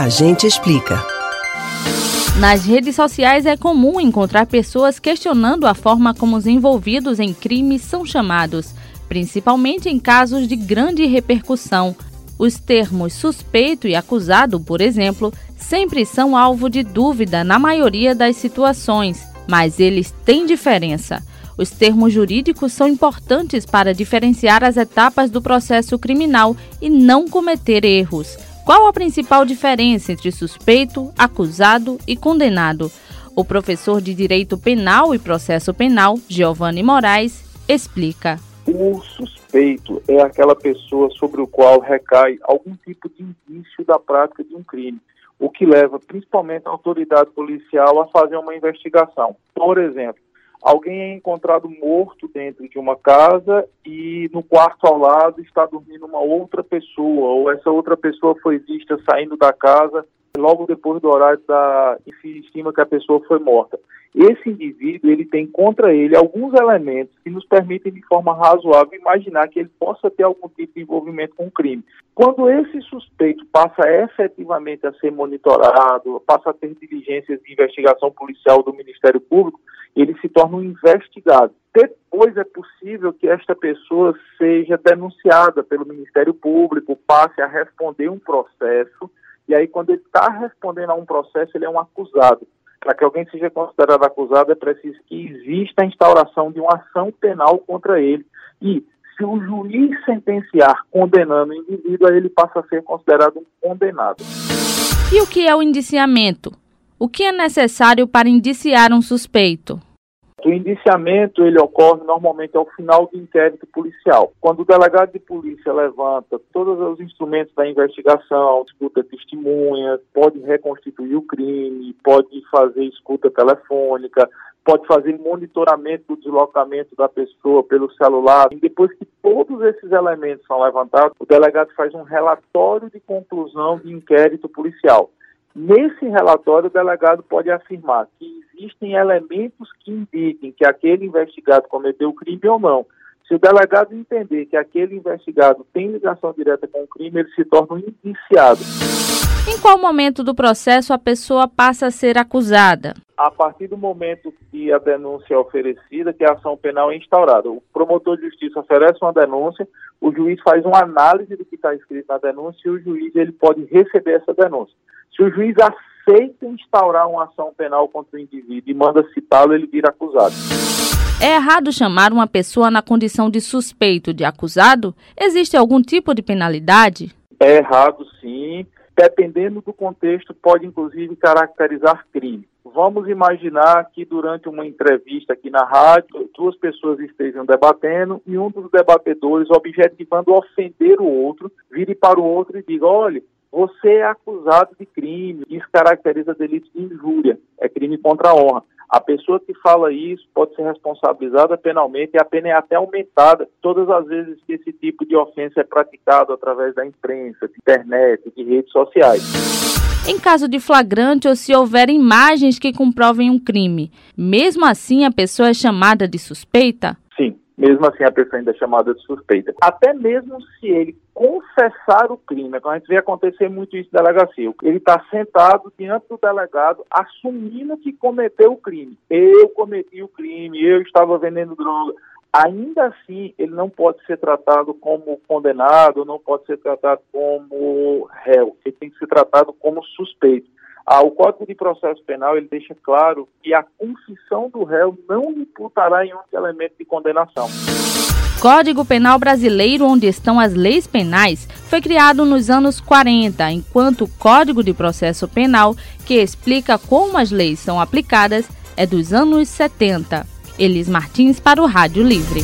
A gente explica. Nas redes sociais é comum encontrar pessoas questionando a forma como os envolvidos em crimes são chamados, principalmente em casos de grande repercussão. Os termos suspeito e acusado, por exemplo, sempre são alvo de dúvida na maioria das situações, mas eles têm diferença. Os termos jurídicos são importantes para diferenciar as etapas do processo criminal e não cometer erros. Qual a principal diferença entre suspeito, acusado e condenado? O professor de Direito Penal e Processo Penal, Giovanni Moraes, explica. O suspeito é aquela pessoa sobre o qual recai algum tipo de indício da prática de um crime, o que leva principalmente a autoridade policial a fazer uma investigação. Por exemplo, alguém é encontrado morto dentro de uma casa e no quarto ao lado está dormindo uma outra pessoa, ou essa outra pessoa foi vista saindo da casa logo depois do horário da se estima que a pessoa foi morta. Esse indivíduo, ele tem contra ele alguns elementos que nos permitem de forma razoável imaginar que ele possa ter algum tipo de envolvimento com o crime. Quando esse suspeito passa efetivamente a ser monitorado, passa a ter diligências de investigação policial do Ministério Público, ele se torna um investigado. Depois é possível que esta pessoa seja denunciada pelo Ministério Público, passe a responder um processo, e aí quando ele está respondendo a um processo, ele é um acusado. Para que alguém seja considerado acusado, é preciso que exista a instauração de uma ação penal contra ele. E se o juiz sentenciar condenando o indivíduo, aí ele passa a ser considerado um condenado. E o que é o indiciamento? O que é necessário para indiciar um suspeito? O indiciamento ele ocorre normalmente ao final do inquérito policial. Quando o delegado de polícia levanta todos os instrumentos da investigação, escuta testemunhas, pode reconstituir o crime, pode fazer escuta telefônica, pode fazer monitoramento do deslocamento da pessoa pelo celular. E depois que todos esses elementos são levantados, o delegado faz um relatório de conclusão de inquérito policial. Nesse relatório, o delegado pode afirmar que existem elementos que indiquem que aquele investigado cometeu o crime ou não. Se o delegado entender que aquele investigado tem ligação direta com o crime, ele se torna um indiciado. Em qual momento do processo a pessoa passa a ser acusada? A partir do momento que a denúncia é oferecida, que a ação penal é instaurada. O promotor de justiça oferece uma denúncia, o juiz faz uma análise do que está escrito na denúncia e o juiz ele pode receber essa denúncia. Se o juiz aceita instaurar uma ação penal contra o indivíduo e manda citá-lo, ele vira acusado. É errado chamar uma pessoa na condição de suspeito de acusado? Existe algum tipo de penalidade? É errado, sim. Dependendo do contexto, pode inclusive caracterizar crime. Vamos imaginar que durante uma entrevista aqui na rádio, duas pessoas estejam debatendo e um dos debatedores, objetivando ofender o outro, vire para o outro e diga: olha, você é acusado de crime, isso caracteriza delito de injúria, é crime contra a honra. A pessoa que fala isso pode ser responsabilizada penalmente e a pena é até aumentada todas as vezes que esse tipo de ofensa é praticado através da imprensa, de internet, de redes sociais. Em caso de flagrante ou se houver imagens que comprovem um crime, mesmo assim a pessoa é chamada de suspeita? Mesmo assim a pessoa ainda é chamada de suspeita. Até mesmo se ele confessar o crime, a gente vê acontecer muito isso na delegacia. Ele está sentado diante do delegado, assumindo que cometeu o crime. Eu cometi o crime, eu estava vendendo droga. Ainda assim, ele não pode ser tratado como condenado, não pode ser tratado como réu. Ele tem que ser tratado como suspeito. Ah, o Código de Processo Penal ele deixa claro que a confissão do réu não imputará em outro elemento de condenação. Código Penal Brasileiro, onde estão as leis penais, foi criado nos anos 40, enquanto o Código de Processo Penal, que explica como as leis são aplicadas, é dos anos 70. Elis Martins para o Rádio Livre.